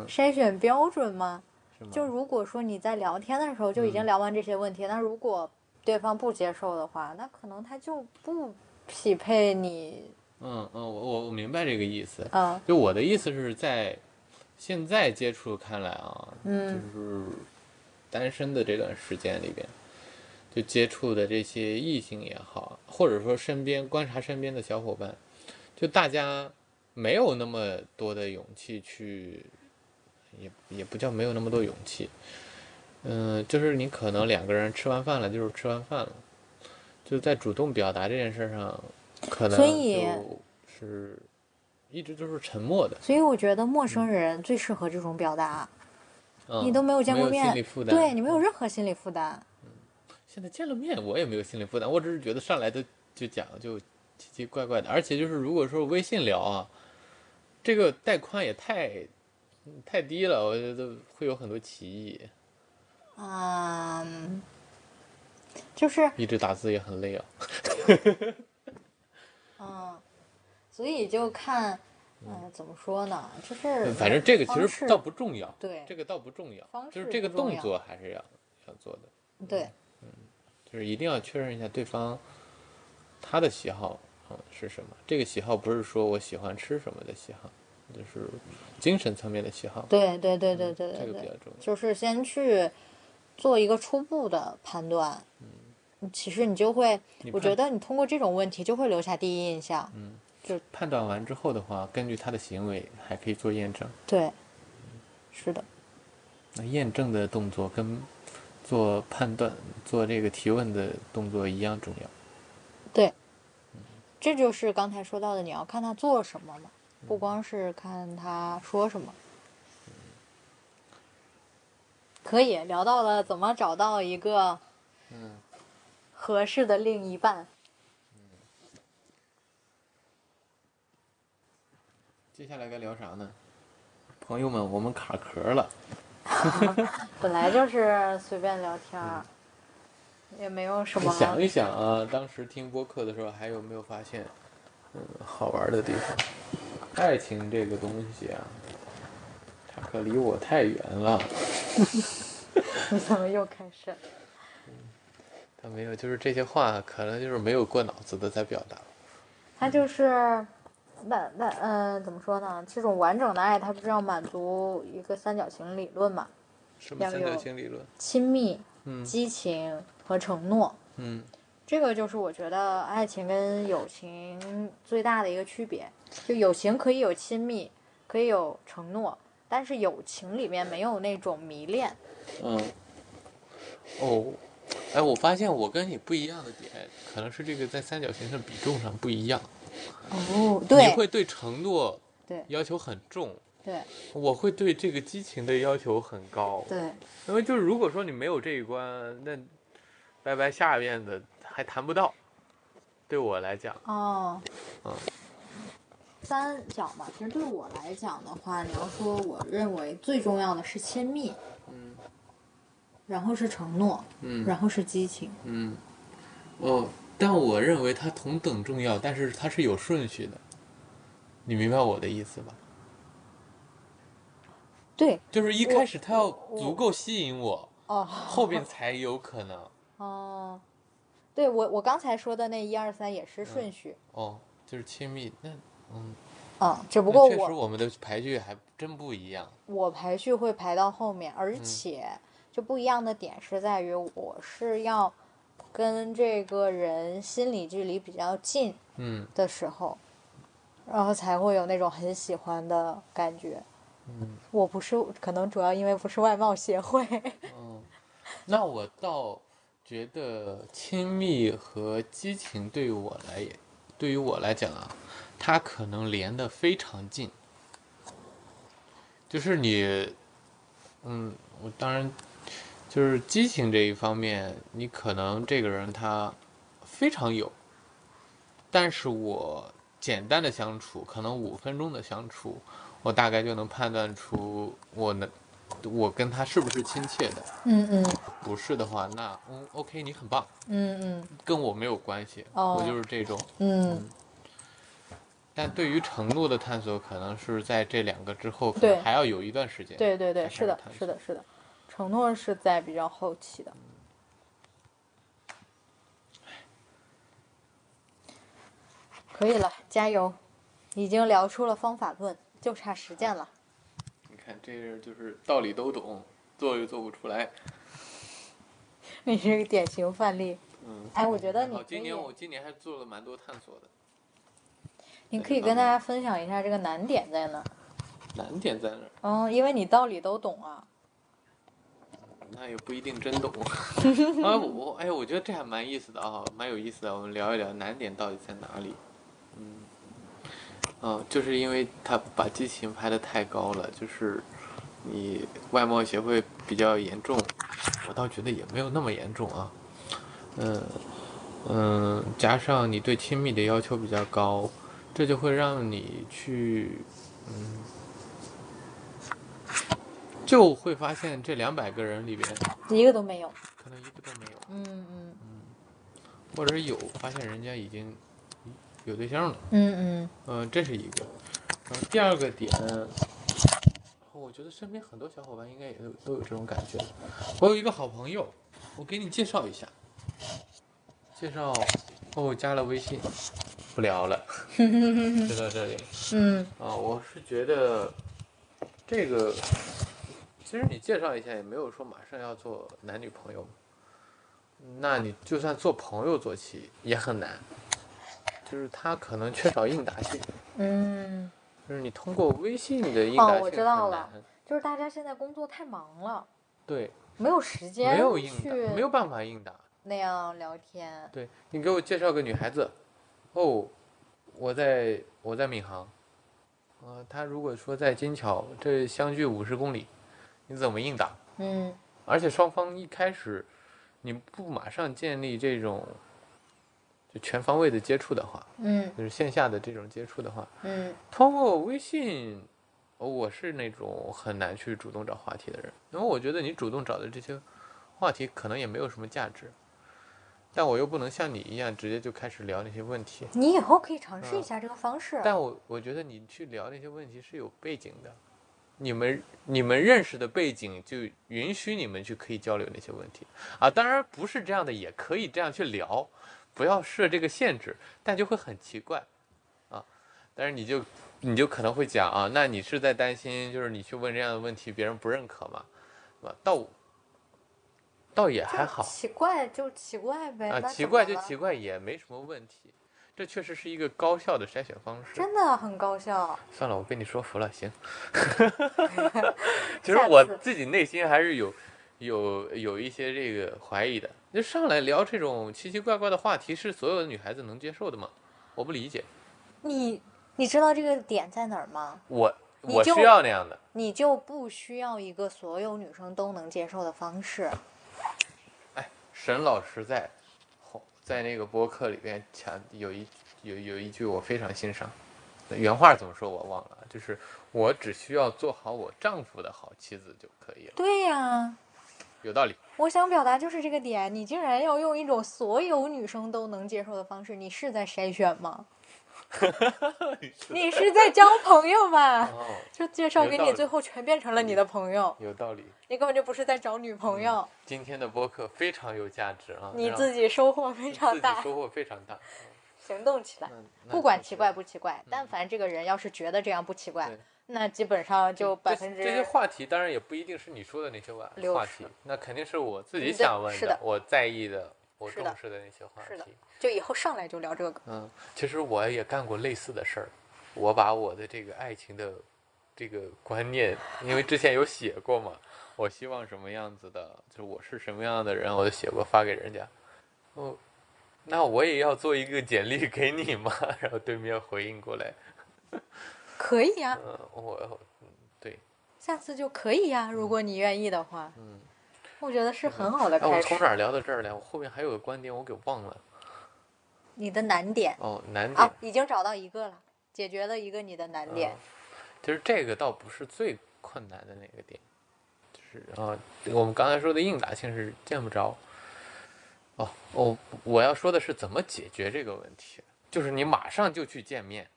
筛选标准吗？就如果说你在聊天的时候就已经嗯聊完这些问题，那如果对方不接受的话，那可能他就不匹配你。嗯嗯，我我我明白这个意思。嗯就我的意思是在现在接触看来啊，嗯就是单身的这段时间里边，就接触的这些异性也好，或者说身边观察身边的小伙伴，就大家没有那么多的勇气去，也也不叫没有那么多勇气，嗯、就是你可能两个人吃完饭了，就是吃完饭了，就在主动表达这件事上，可能就是一直都是沉默的，所以我觉得陌生人最适合这种表达，嗯、你都没有见过面对你没有任何心理负担。现在见了面，我也没有心理负担，我只是觉得上来就就讲就奇奇怪怪的，而且就是如果说微信聊啊，这个带宽也太太低了，我觉得会有很多歧义，嗯，就是一直打字也很累啊。嗯，所以就看，嗯、怎么说呢？就是反正这个其实倒不重要，对这个倒不重要，就是这个动作还是要要做的，对，嗯就是一定要确认一下对方他的喜好嗯是什么。这个喜好不是说我喜欢吃什么的喜好，就是精神层面的喜好，对对对对对这对对，个比较重要。就是先去做一个初步的判断。嗯，其实你就会，我觉得你通过这种问题就会留下第一印象。判断完之后的话，根据他的行为还可以做验证。对，是的，那验证的动作跟做判断、做这个提问的动作一样重要。对，这就是刚才说到的，你要看他做什么嘛，不光是看他说什么。可以聊到了怎么找到一个嗯合适的另一半。接下来该聊啥呢？朋友们，我们卡壳了。本来就是随便聊天儿，也没有什么。想一想啊，当时听播客的时候，还有没有发现，嗯，好玩的地方？爱情这个东西啊，它可离我太远了。你怎么又开始？他没有，就是这些话，可能就是没有过脑子的在表达。他就是，那那嗯、怎么说呢？这种完整的爱，它不是要满足一个三角形理论嘛？要什么三角有形理论？亲密、嗯激情和承诺。嗯这个就是我觉得爱情跟友情最大的一个区别。就友情可以有亲密，可以有承诺，但是友情里面没有那种迷恋。嗯。哦，哎，我发现我跟你不一样的点，可能是这个在三角形的比重上不一样。哦，对你对。会对承诺对。要求很重，对。我会对这个激情的要求很高。对，因为就是如果说你没有这一关，那拜拜下面的还谈不到。对我来讲，哦，嗯。三角嘛，其实对我来讲的话，你要说我认为最重要的是亲密，嗯。然后是承诺，嗯。然后是激情。嗯，哦，但我认为它同等重要，但是它是有顺序的。你明白我的意思吧？对，就是一开始它要足够吸引我，哦后边才有可能。哦，对我我刚才说的那一二三也是顺序，哦，就是亲密，那嗯，嗯，只不过我确实我们的排序还真不一样。我排序会排到后面，嗯而且就不一样的点是在于我是要跟这个人心理距离比较近嗯的时候，然后才会有那种很喜欢的感觉。嗯我不是，可能主要因为不是外貌协会。嗯，那我倒觉得亲密和激情对于我来也，对于我来讲啊，它可能连的非常近。就是你，嗯，我当然就是激情这一方面，你可能这个人他非常有，但是我简单的相处，可能五分钟的相处，我大概就能判断出我能，我跟他是不是亲切的。嗯嗯不是的话，那嗯，OK，你很棒，嗯嗯跟我没有关系，哦我就是这种。嗯，但对于承诺的探索，可能是在这两个之后，可能还要有一段时间。对对对，才是的是的，是的，承诺是在比较后期的。可以了，加油，已经聊出了方法论，就差实践了。你看，这就是道理都懂，做又做不出来。你是个典型范例。嗯。哎，我觉得你。今年我今年还做了蛮多探索的。你可以跟大家分享一下这个难点在哪？难点在哪？嗯，因为你道理都懂啊。那也不一定真懂。啊，我哎，我觉得这还蛮意思的啊，蛮有意思的。我们聊一聊难点到底在哪里。嗯，啊，就是因为他把激情拍的太高了，就是你外貌协会比较严重，我倒觉得也没有那么严重啊。嗯嗯，加上你对亲密的要求比较高，这就会让你去嗯。就会发现这两百个人里边，一个都没有。可能一个都没有，嗯嗯嗯或者有发现人家已经有对象了，嗯嗯嗯、这是一个。嗯、第二个点，我觉得身边很多小伙伴应该也都都有这种感觉。我有一个好朋友，我给你介绍一下，介绍，哦，加了微信，不聊了，就到这里。嗯啊，我是觉得这个，其实你介绍一下也没有说马上要做男女朋友嘛，那你就算做朋友做起也很难，就是他可能缺少应答性，嗯，就是你通过微信的应哦答性我知道很了。难，就是大家现在工作太忙了，对，没有时间没有应答，没有办法应答。那样聊天。对你给我介绍个女孩子，哦，我在我在闵行，呃，她如果说在金桥，这相距五十公里，你怎么应答？嗯而且双方一开始你不马上建立这种就全方位的接触的话，嗯就是线下的这种接触的话，嗯通过微信，哦我是那种很难去主动找话题的人，因为我觉得你主动找的这些话题可能也没有什么价值，但我又不能像你一样直接就开始聊那些问题。你以后可以尝试一嗯下这个方式。但我我觉得你去聊那些问题是有背景的，你们你们认识的背景就允许你们去可以交流那些问题啊。当然不是这样的，也可以这样去聊，不要设这个限制，但就会很奇怪啊。但是你就你就可能会讲啊，那你是在担心就是你去问这样的问题别人不认可吗？对吧？倒倒也还好。奇怪就奇怪呗。啊，奇怪就奇怪，也没什么问题。这确实是一个高效的筛选方式。真的很高效。算了，我被你说服了，行。其实我自己内心还是有有有一些这个怀疑的。就上来聊这种奇奇怪怪的话题，是所有的女孩子能接受的吗？我不理解。你你知道这个点在哪儿吗？我我需要那样的。你就不需要一个所有女生都能接受的方式。哎，沈老师在后在那个播客里边讲有一有有一句我非常欣赏，原话怎么说我忘了，就是我只需要做好我丈夫的好妻子就可以了，对呀、有道理。我想表达就是这个点，你竟然要用一种所有女生都能接受的方式，你是在筛选吗？你是在交朋友吧？哦，就介绍给你，最后全变成了你的朋友，有道理。你根本就不是在找女朋友，今天的播客非常有价值啊，你自己收获非常大，收获非常大。行动起来。不管奇怪不奇怪，但凡这个人要是觉得这样不奇怪，那基本上就百分之这些话题当然也不一定是你说的那些话话题，那肯定是我自己想问是的我在意的，我重视的那些话是的题。就以后上来就聊这个。嗯，其实我也干过类似的事儿，我把我的这个爱情的这个观念，因为之前有写过嘛，我希望什么样子的，就是我是什么样的人，我就写过发给人家。哦，那我也要做一个简历给你吗？然后对面回应过来，可以呀、嗯，我，嗯，对，下次就可以呀、如果你愿意的话。嗯，我觉得是很好的开始。从哪儿聊到这儿来？我后面还有个观点，我给忘了。你的难点哦，难点啊，已经找到一个了，解决了一个你的难点。嗯其实这个倒不是最困难的那个点，就是啊，我们刚才说的应答性是见不着。哦，我我要说的是怎么解决这个问题，就是你马上就去见面，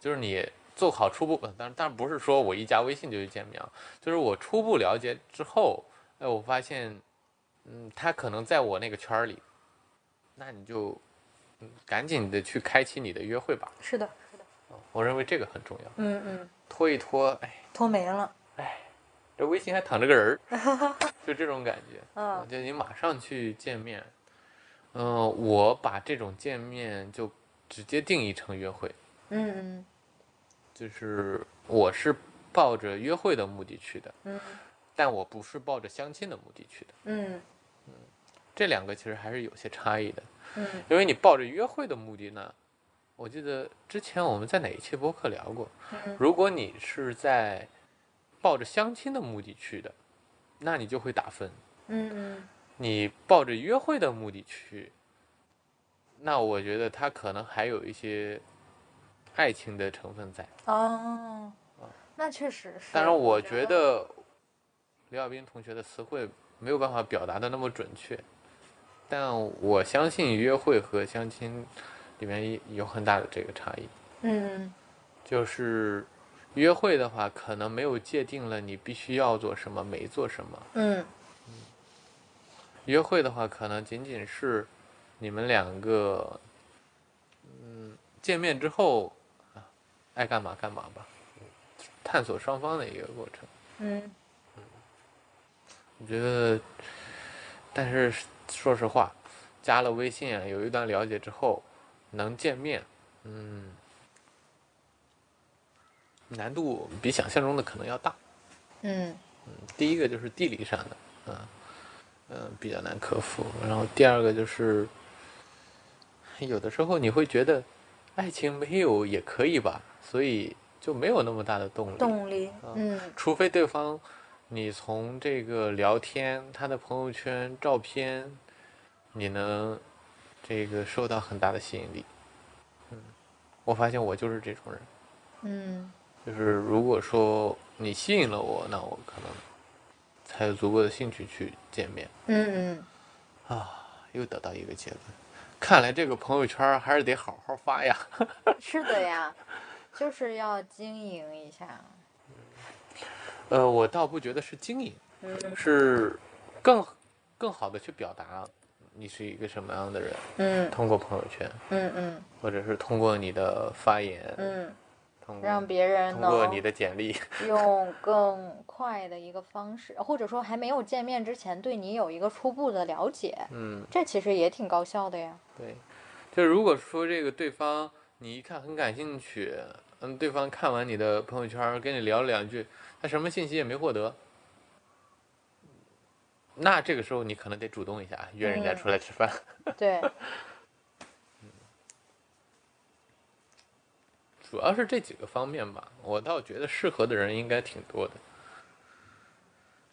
就是你做好初步，呃当然当然不是说我一加微信就去见面啊，就是我初步了解之后，哎，我发现，嗯，他可能在我那个圈儿里，那你就嗯，赶紧的去开启你的约会吧。是的，是的，我认为这个很重要。嗯嗯，拖一拖，哎，拖没了，哎这微信还躺着个人儿，就这种感觉。嗯就你马上去见面。嗯、我把这种见面就直接定义成约会，嗯就是我是抱着约会的目的去的，嗯但我不是抱着相亲的目的去的。嗯这两个其实还是有些差异的。嗯。因为你抱着约会的目的呢，我记得之前我们在哪一期播客聊过，嗯。如果你是在抱着相亲的目的去的，那你就会打分；嗯。嗯你抱着约会的目的去，那我觉得他可能还有一些爱情的成分在。哦，那确实是。但是，我觉觉得刘晓斌同学的词汇没有办法表达的那么准确，但我相信约会和相亲里面有很大的这个差异。嗯就是约会的话，可能没有界定了你必须要做什么，没做什么。嗯约会的话，可能仅仅是你们两个，嗯，见面之后啊，爱干嘛干嘛吧，探索双方的一个过程。嗯我觉得，但是说实话，加了微信啊，有一段了解之后，能见面，嗯，难度比想象中的可能要大。嗯第一个就是地理上的，嗯嗯，比较难克服。然后第二个就是，有的时候你会觉得，爱情没有也可以吧，所以就没有那么大的动力。动力。嗯除非对方，你从这个聊天、他的朋友圈、照片，你能这个受到很大的吸引力。嗯，我发现我就是这种人，嗯就是如果说你吸引了我，那我可能才有足够的兴趣去见面嗯嗯啊。又得到一个结论，看来这个朋友圈还是得好好发呀。嗯，是的呀，就是要经营一下。呃，我倒不觉得是经营，嗯。是更更好的去表达你是一个什么样的人，嗯。通过朋友圈，嗯嗯。或者是通过你的发言，嗯，通过让别人通过你的简历，用更快的一个方式，或者说还没有见面之前对你有一个初步的了解，嗯，这其实也挺高效的呀。对，就如果说这个对方你一看很感兴趣，嗯，对方看完你的朋友圈跟你聊了两句，他什么信息也没获得。那这个时候你可能得主动一下，约人家嗯出来吃饭。对，主要是这几个方面吧，我倒觉得适合的人应该挺多的，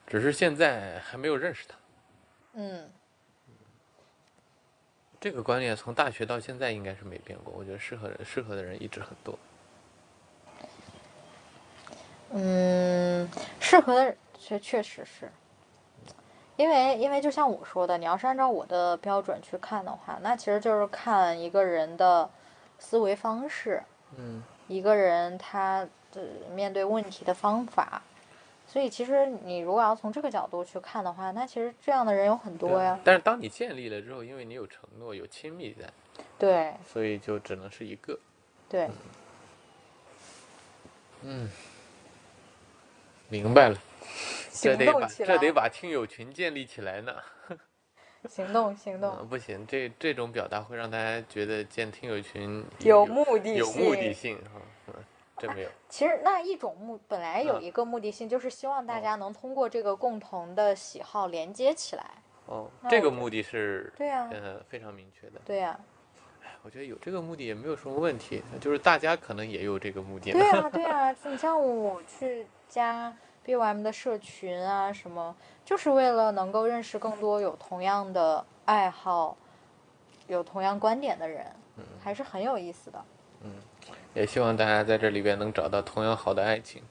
只是现在还没有认识他。嗯这个观念从大学到现在应该是没变过，我觉得适合人适合的人一直很多。嗯，适合的确确实是，因为因为就像我说的，你要是按照我的标准去看的话，那其实就是看一个人的思维方式，嗯一个人他的面对问题的方法。所以其实你如果要从这个角度去看的话，那其实这样的人有很多呀。但是当你建立了之后，因为你有承诺、有亲密在，对所以就只能是一个。对，嗯，明白了，这得把这得把听友群建立起来呢。行动行动，嗯，不行，这这种表达会让大家觉得建听友群有目的有目的性性哈。嗯，真没有。其实那一种目本来有嗯一个目的性，就是希望大哦家能通过这个共同的喜好连接起来。哦，这个目的是对呀、呃非常明确的。对呀、我觉得有这个目的也没有什么问题，就是大家可能也有这个目的。对呀、对呀、你像我去加 BOM 的社群啊，什么，就是为了能够认识更多有同样的爱好、有同样观点的人，嗯还是很有意思的。也希望大家在这里边能找到同样好的爱情。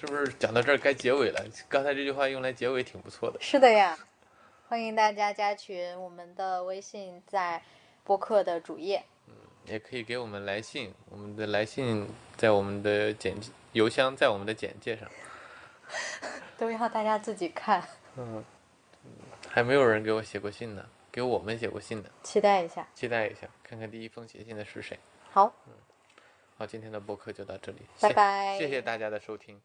是不是讲到这儿该结尾了？刚才这句话用来结尾挺不错的。是的呀，欢迎大家加群，我们的微信在播客的主页。也可以给我们来信，我们的来信在我们的简邮箱在我们的简介上。都要大家自己看。嗯，还没有人给我写过信呢，给我们写过信的，期待一下。期待一下，看看第一封写信的是谁。好，嗯好，今天的播客就到这里，拜谢拜谢谢大家的收听。